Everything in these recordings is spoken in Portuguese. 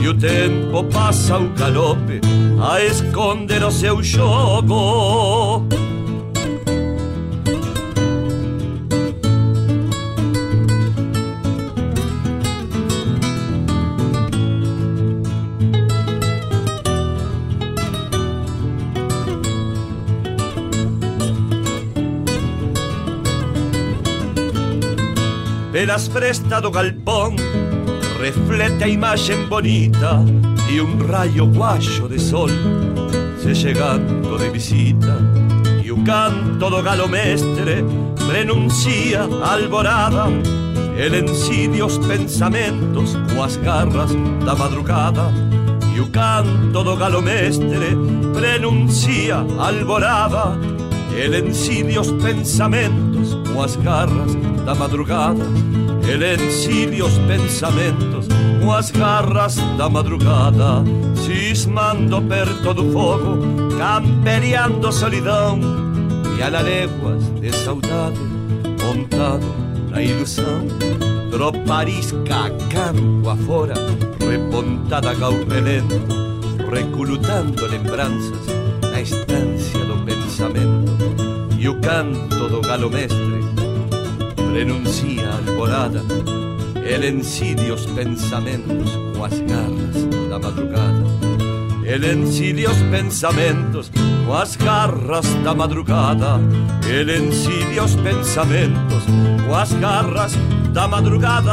E o tempo pasa o galope a esconder o seu xogo. Pelas prestas do galpón reflete a imagem bonita e um raio guacho de sol se chegando de visita e o canto do galo mestre prenuncia a alvorada ele encide os pensamentos com as garras da madrugada e o canto do galo mestre prenuncia a alvorada ele encide os pensamentos com as garras da madrugada ele encide os pensamentos com as garras da madrugada cismando perto do fogo camperiando solidão e a léguas de saudade montado na ilusão troparisca campo afora repontada gaurrelento reculutando lembranças na estância do pensamento o canto do galo mestre prenuncia a alvorada ele encide os pensamentos com as garras da madrugada. Ele encide os pensamentos com as garras da madrugada. Ele encide os pensamentos com as garras da madrugada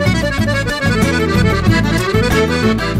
Boa. as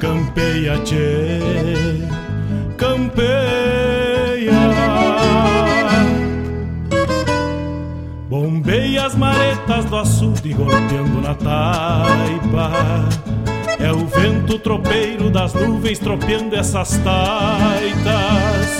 Campeia, tchê, campeia. Bombeia as maretas do açude golpeando na taipa. É o vento tropeiro das nuvens tropeando essas taitas.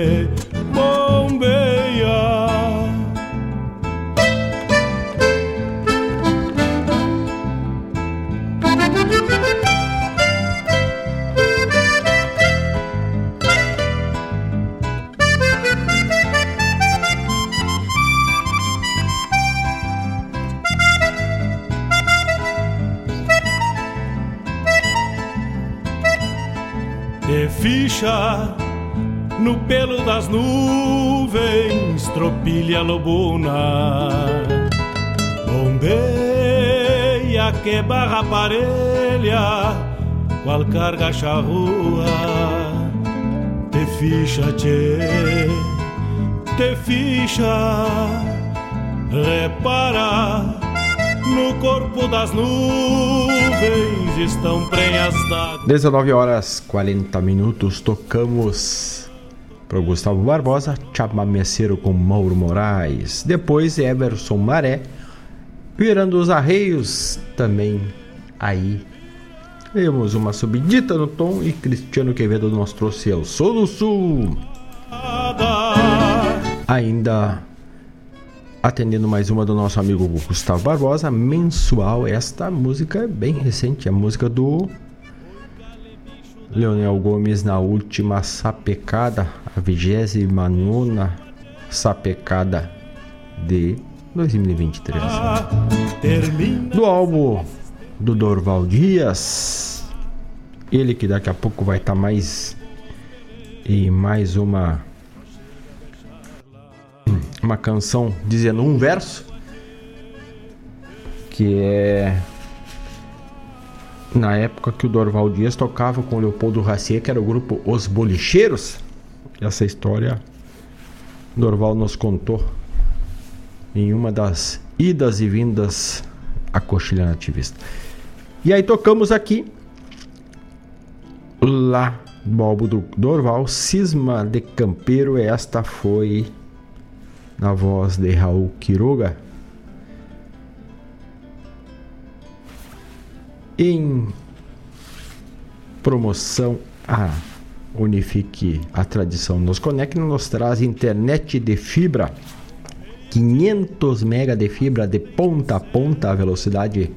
ficha no pelo das nuvens, tropilha lobuna. Bombeia que barra parelha, qual carga charrua, te ficha, tchê, te ficha, repara no corpo das nuvens estão prenhas d'água. 19 horas 40 minutos, tocamos pro Gustavo Barbosa, Chamameceiro com Mauro Moraes. Depois Everson Maré, virando os arreios também aí. Temos uma subidita no tom e Cristiano Quevedo nos trouxe Eu Sou do Sul. Ainda atendendo mais uma do nosso amigo Gustavo Barbosa, mensual. Esta música é bem recente, a música do Leonel Gomes na última sapecada, a 29 sapecada de 2023. Do álbum do Dorval Dias, ele que daqui a pouco vai estar tá mais em mais uma uma canção dizendo um verso que é na época que o Dorval Dias tocava com o Leopoldo Racier, que era o grupo Os Bolicheiros. Essa história Dorval nos contou em uma das idas e vindas à coxilha nativista. E aí tocamos aqui lá álbum do Dorval, Cisma de Campeiro, esta foi na voz de Raul Quiroga. Em promoção a Unifique a Tradição nos conecta, nos traz internet de fibra 500 mega de fibra de ponta a ponta, a velocidade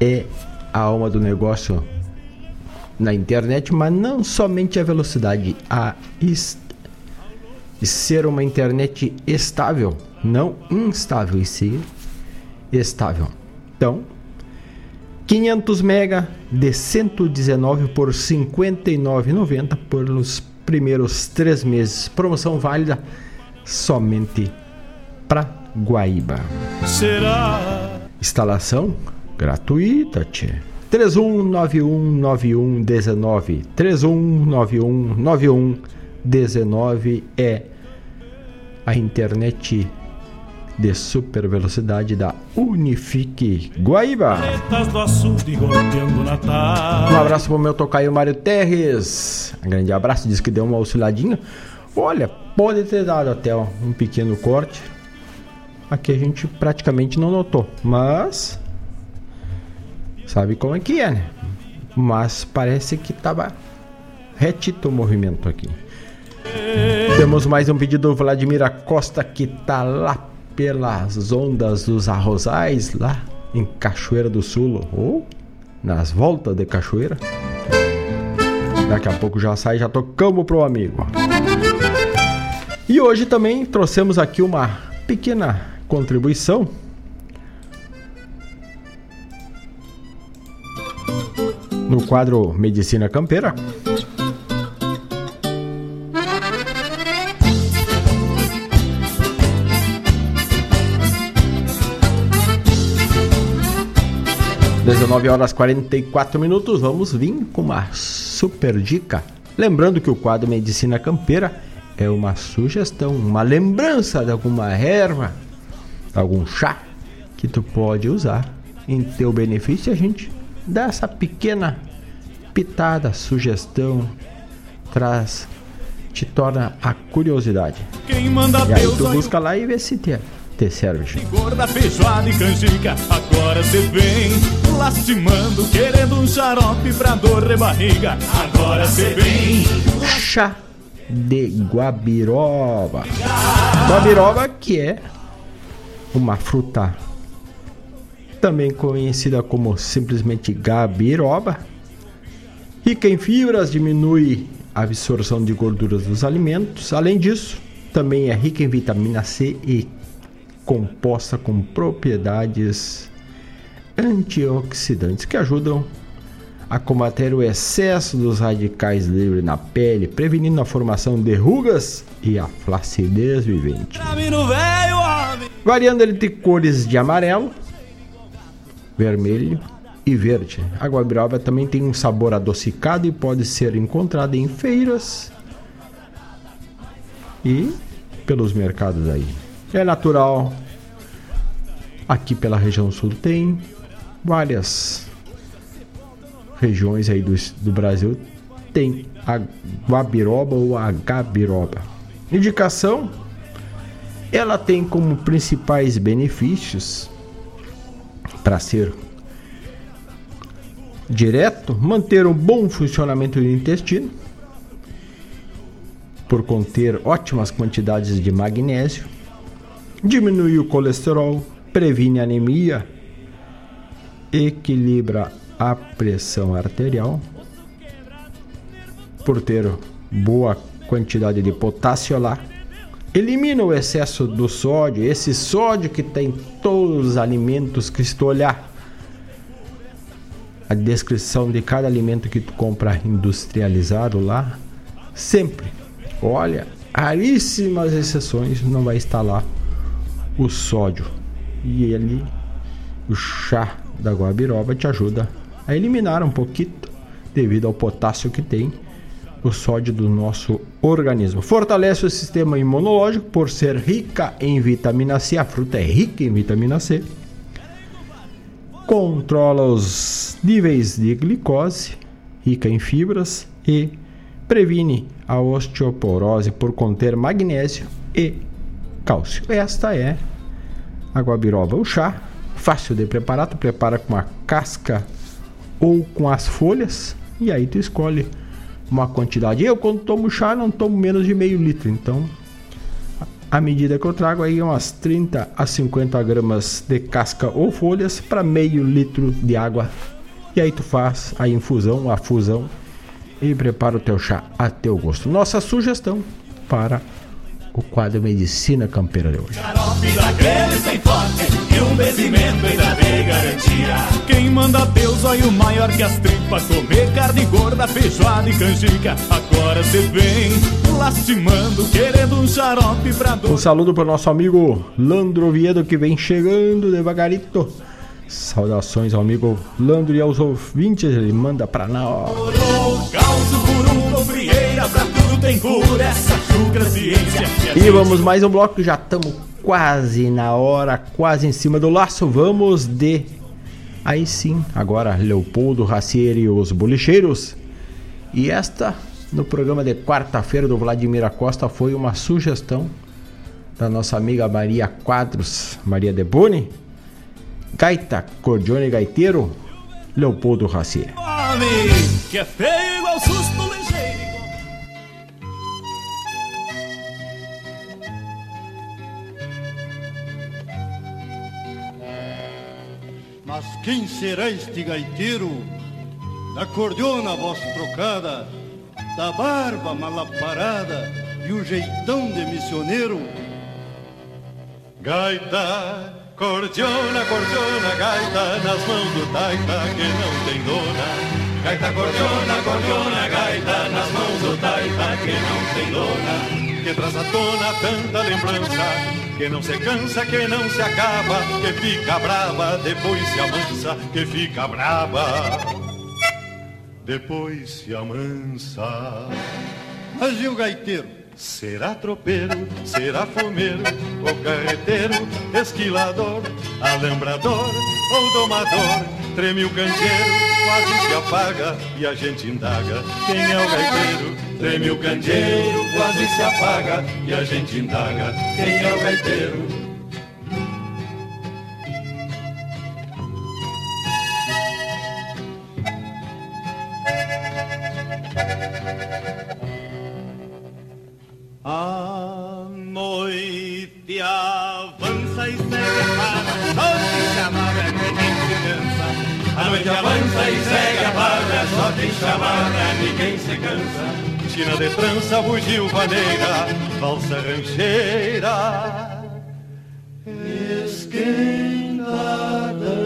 é a alma do negócio na internet, mas não somente a velocidade, a e ser uma internet estável, não instável, e sim estável. Então, 500 mega de 119 por 59,90 pelos primeiros três meses. Promoção válida somente para Guaíba. Será? Instalação gratuita, tchê. 31919119 31919119 é a internet de super velocidade da Unifique Guaíba. Um abraço pro meu tocaio Mário Terres. Um grande abraço, diz que deu uma osciladinha. Olha, pode ter dado até um pequeno corte. Aqui a gente praticamente não notou, mas sabe como é que é, né? Mas parece que tava retito o movimento aqui. Temos mais um pedido do Vladimir Costa que tá lá pelas ondas dos arrozais, lá em Cachoeira do Sul, ou nas voltas de Cachoeira. Daqui a pouco já sai, já tocamos pro amigo. E hoje também trouxemos aqui uma pequena contribuição. No quadro Medicina Campeira. 19 horas 44 minutos, vamos vir com uma super dica. Lembrando que o quadro Medicina Campeira é uma sugestão, uma lembrança de alguma erva, algum chá que tu pode usar em teu benefício. A gente dá essa pequena pitada, sugestão, traz, te torna a curiosidade. e aí tu busca lá e vê se tem te serve. Gorda, feijoada e canjica, agora cê vem lastimando, querendo um xarope pra dor de barriga. Agora cê vem. Chá de guabiroba. Guabiroba que é uma fruta também conhecida como simplesmente gabiroba. Rica em fibras, diminui a absorção de gorduras dos alimentos. Além disso, também é rica em vitamina C e composta com propriedades antioxidantes que ajudam a combater o excesso dos radicais livres na pele, prevenindo a formação de rugas e a flacidez vivente. Variando entre cores de amarelo, vermelho e verde. A guabiroba também tem um sabor adocicado e pode ser encontrada em feiras e pelos mercados aí. É natural. Aqui pela região sul tem várias regiões aí do, do Brasil tem a guabiroba ou a gabiroba. Indicação: ela tem como principais benefícios para ser direto manter um bom funcionamento do intestino por conter ótimas quantidades de magnésio, diminui o colesterol, previne anemia, equilibra a pressão arterial, por ter boa quantidade de potássio lá, elimina o excesso do sódio, esse sódio que tem todos os alimentos que se tu olhar a descrição de cada alimento que tu compra industrializado lá, sempre. Olha, raríssimas exceções não vai estar lá o sódio. E ele, o chá da guabiroba te ajuda a eliminar um pouquinho devido ao potássio que tem o sódio do nosso organismo. Fortalece o sistema imunológico por ser rica em vitamina C. A fruta é rica em vitamina C. Controla os níveis de glicose, rica em fibras e previne a osteoporose por conter magnésio e cálcio. Esta é a guabiroba. O chá, fácil de preparar, tu prepara com a casca ou com as folhas e aí tu escolhe uma quantidade. Eu quando tomo chá não tomo menos de meio litro, então a medida que eu trago aí é umas 30 a 50 gramas de casca ou folhas para meio litro de água. E aí tu faz a infusão, a fusão e prepara o teu chá a teu gosto. Nossa sugestão para o quadro Medicina Campeira de hoje. Quem manda Deus, olha o maior que as tripas Comer carne gorda, feijoada e canjica Agora cê vem lastimando Querendo um xarope pra dor Um saludo para o nosso amigo Landro Oviedo Que vem chegando devagarito Saudações ao amigo Landro e aos ouvintes, ele manda pra nós. E vamos mais um bloco, já estamos quase na hora, quase em cima do laço. Vamos de. Aí sim, agora Leopoldo Racieri e os Bolicheiros. E esta, no programa de quarta-feira do Vladimir Costa, foi uma sugestão da nossa amiga Maria Quadros, Maria de Boni Gaita, cordione gaiteiro, Leopoldo Racier. Que é feio igual susto quem será este gaiteiro? Da cordiona voz trocada, da barba malaparada e o jeitão de missioneiro? Gaita Cordiona, cordiona, gaita nas mãos do taita que não tem dona. Gaita, cordiona, cordiona, gaita nas mãos do taita que não tem dona. Que traz à tona tanta lembrança, que não se cansa, que não se acaba, que fica brava, depois se amansa, que fica brava, depois se amansa. Mas e o gaiteiro? Será tropeiro, será fomeiro, ou carreteiro, esquilador, alambrador ou domador, treme o candeeiro, quase se apaga e a gente indaga quem é o gaiteiro. Treme o candeeiro, quase se apaga e a gente indaga quem é o gaiteiro. Só tem chamada, ninguém se cansa. China de trança, bugio, vaneira, valsa rancheira. Esquenta dança.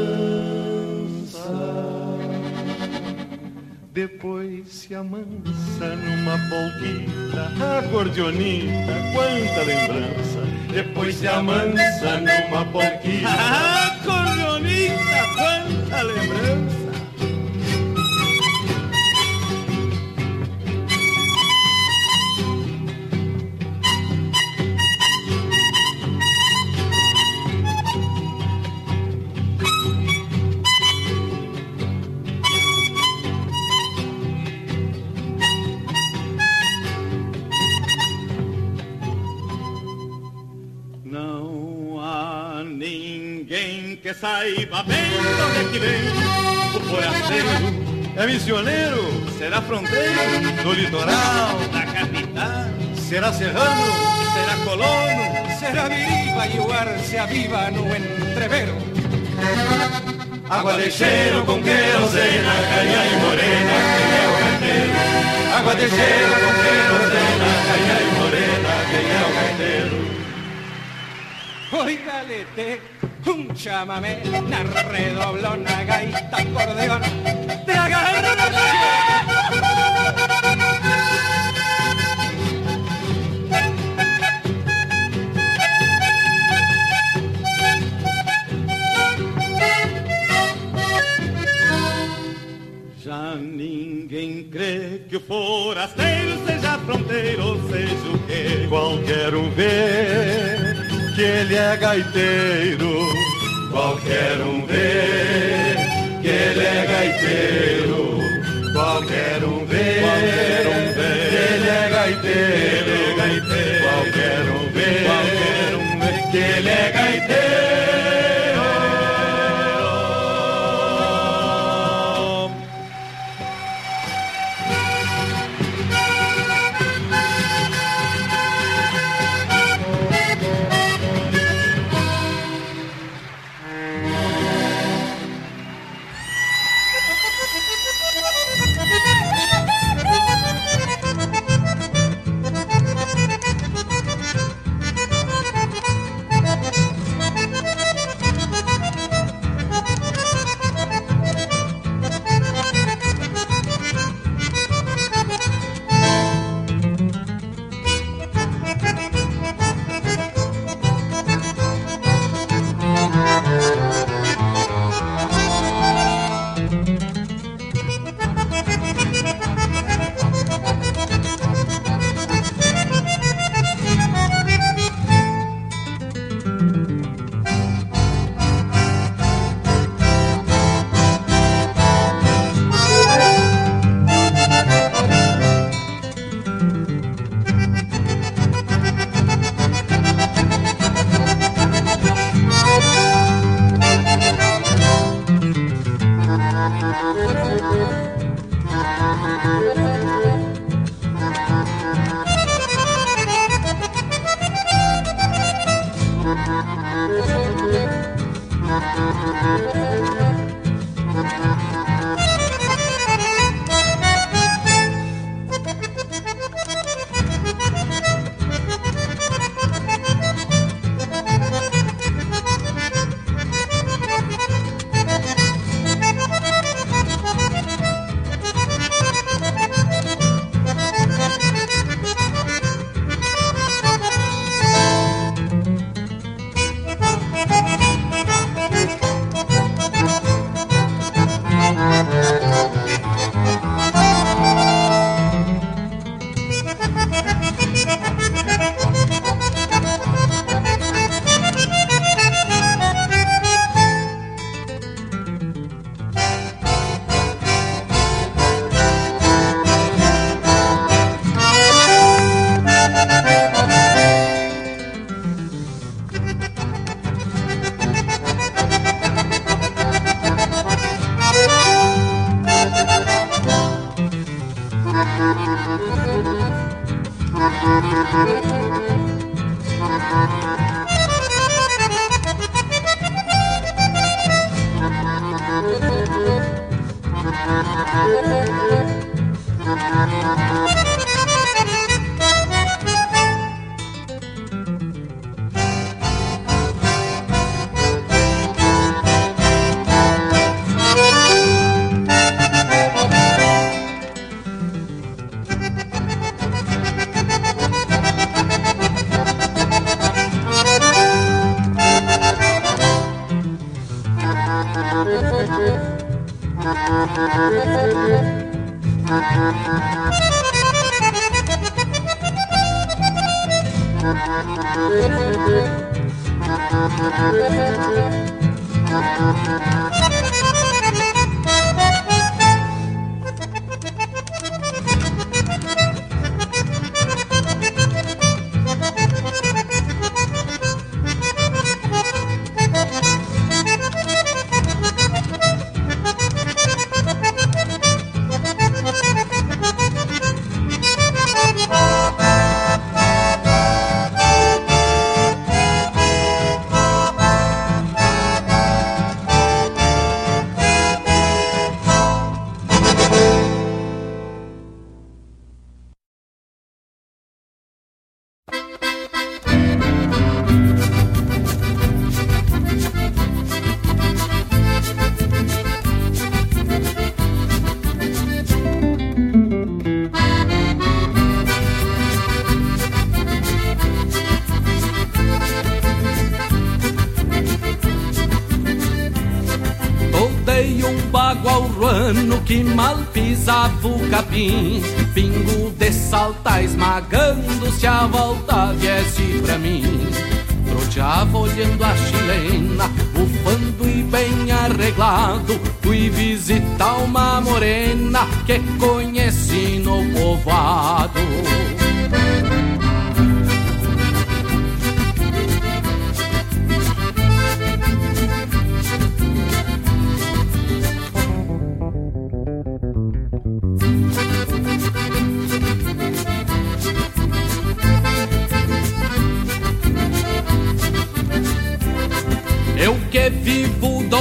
Depois se amansa numa polquita, acordeonita, quanta lembrança. Depois se amansa numa polquita, acordeonita, quanta lembrança. Que saiba bem de onde é que vem. O forasteiro é missioneiro, será fronteiro do litoral, da capital. Será serrano, será colono, será viriba e o ar se aviva no entrevero. Água de cheiro com querosena, caia e morena, quem é o gaiteiro? Água de cheiro com querosena, caia e morena, quem é o gaiteiro? Oiga, un chamamé, una redoblona, gaita, acordeón, te Já ninguém crê que o forasteiro seja fronteiro, seja o que qualquer um vê que ele é gaiteiro. Qualquer um vê que ele é gaiteiro. Qualquer um vê, qualquer um vê que ele é gaiteiro. Qualquer um vê, qualquer um vê que ele é gaiteiro. Thank you. Que mal pisava o capim. Pingo de salta esmagando se a volta viesse pra mim. Troteava olhando a chilena, ufando e bem arreglado. Fui visitar uma morena que conheci no povoado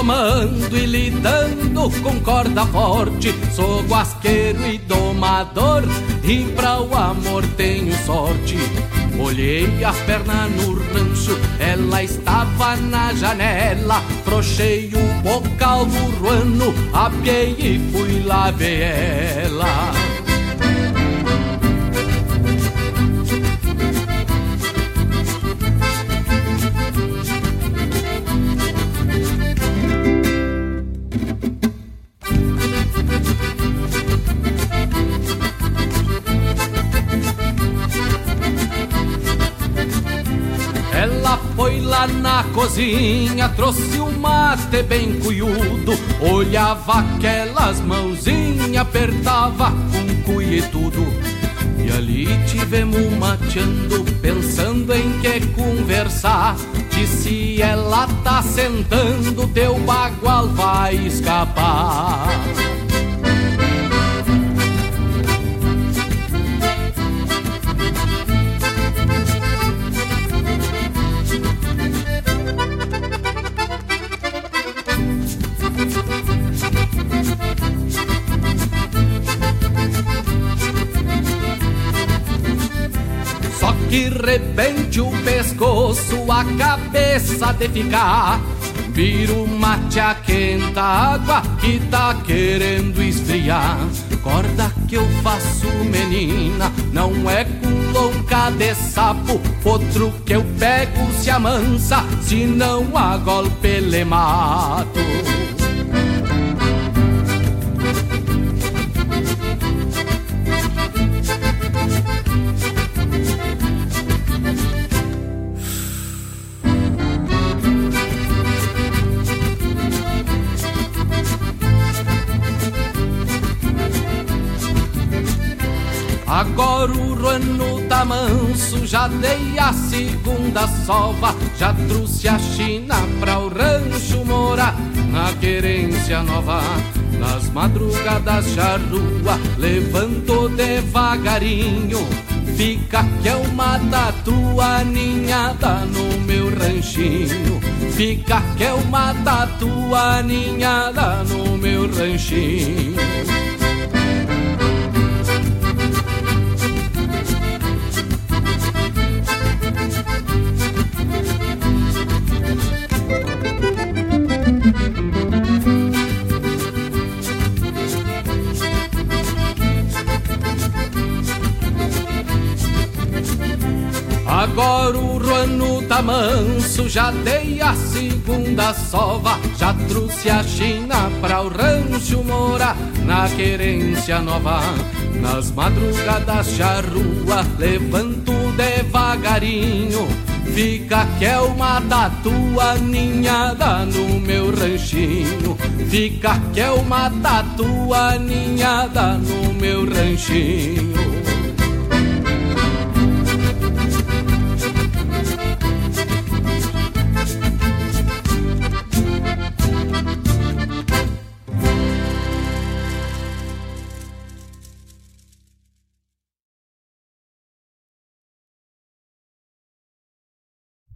domando e lidando com corda forte. Sou guasqueiro e domador, e pra o amor tenho sorte. Olhei a perna no rancho, ela estava na janela. Frochei o bocal do ruano, apiei e fui lá ver ela. Na cozinha, trouxe um mate bem cuiudo. Olhava aquelas mãozinhas, apertava com cuia e tudo. E ali tivemos mateando, pensando em que conversar. Disse ela tá sentando, teu bagual vai escapar. Que rebente o pescoço, a cabeça de ficar. Vira o mate a quenta água que tá querendo esfriar. Corda que eu faço, menina, não é com lonca de sapo. Outro que eu pego se amansa, se não a golpe le mato. Agora o ruano tá manso, já dei a segunda sova, já trouxe a China pra o rancho morar na querência nova. Nas madrugadas charrua, levanto devagarinho, fica que é uma tatu aninhada no meu ranchinho. Fica que é uma tatu aninhada no meu ranchinho. Agora o ruano tá manso, já dei a segunda sova, já trouxe a China pra o rancho morar na querência nova. Nas madrugadas charrua, levanto devagarinho, fica que é uma ninhada no meu ranchinho, fica que é uma ninhada no meu ranchinho.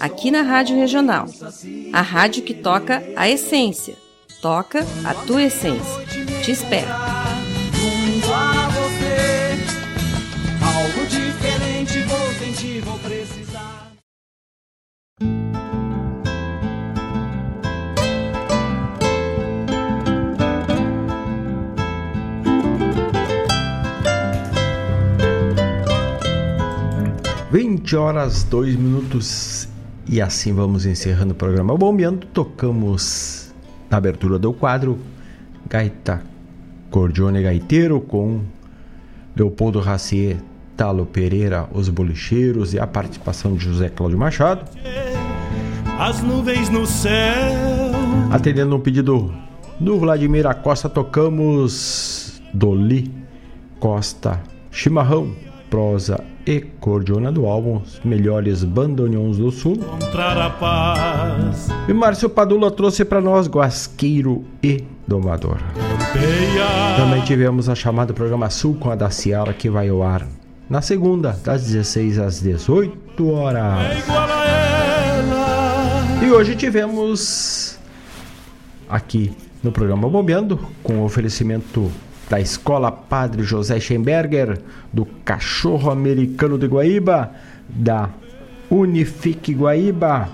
aqui na Rádio Regional. A rádio que toca a essência. Toca a tua essência. Te espero. Junto a você, algo diferente vou sentir, vou precisar. Vinte horas, dois minutos e assim vamos encerrando o programa Bombeando. Tocamos na abertura do quadro Gaita Cordione Gaiteiro com Leopoldo Racier, Talo Pereira, Os Bolicheiros e a participação de José Cláudio Machado. As nuvens no céu. Atendendo um pedido do Vladimir Acosta, tocamos Doli Costa Chimarrão, prosa e cordiona do álbum Os Melhores Bandoneons do Sul. E Márcio Padula trouxe para nós Guasqueiro e Domador. Também tivemos a chamada Programa Sul com a da Ciara que vai ao ar na segunda, das 16 às 18 horas. E hoje tivemos aqui no programa Bombeando com o oferecimento da Escola Padre José Schemberger, do Cachorro Americano de Guaíba, da Unifique Guaíba,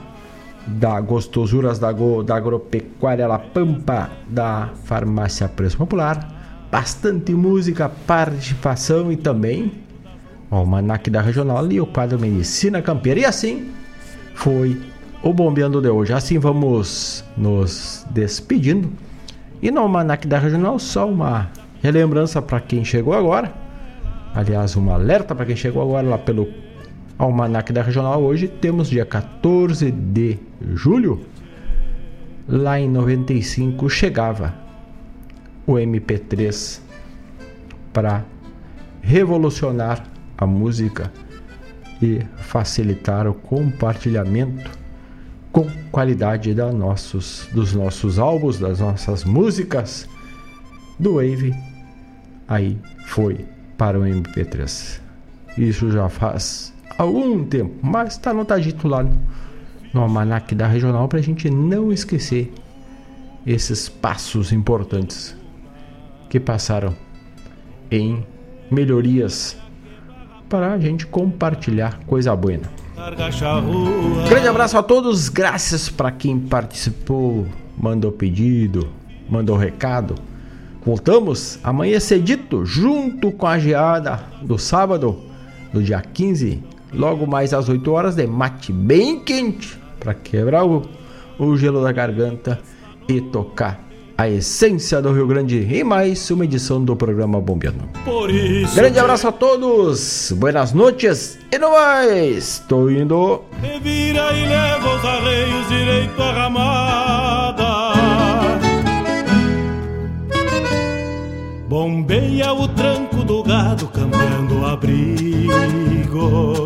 da Gostosuras da, Go, da Agropecuária La Pampa, da Farmácia Preço Popular. Bastante música, participação e também o Almanac da Regional e o quadro Medicina Campeira. E assim foi o Bombeando de hoje. Assim vamos nos despedindo. E no Almanac da Regional, só uma relembrança para quem chegou agora. Aliás, um alerta para quem chegou agora lá pelo Almanac da Regional. Hoje temos dia 14 de julho. Lá em 95 chegava o MP3 para revolucionar a música e facilitar o compartilhamento com qualidade da nossos, dos nossos álbuns, das nossas músicas do Wave aí foi para o MP3. Isso já faz algum tempo, mas está anotadito lá no, no almanac da regional para a gente não esquecer esses passos importantes que passaram em melhorias para a gente compartilhar coisa boa. Grande abraço a todos, graças para quem participou, mandou pedido, mandou recado Voltamos amanhã cedito, junto com a geada do sábado, do dia 15, logo mais às 8 horas, de mate bem quente, para quebrar o, o gelo da garganta e tocar a essência do Rio Grande e mais uma edição do programa Bombeando. Grande abraço a todos, buenas noches e no mais, estou indo. Revira e leva os arreios direito à ramada. Bombeia o tranco do gado cambiando o abrigo.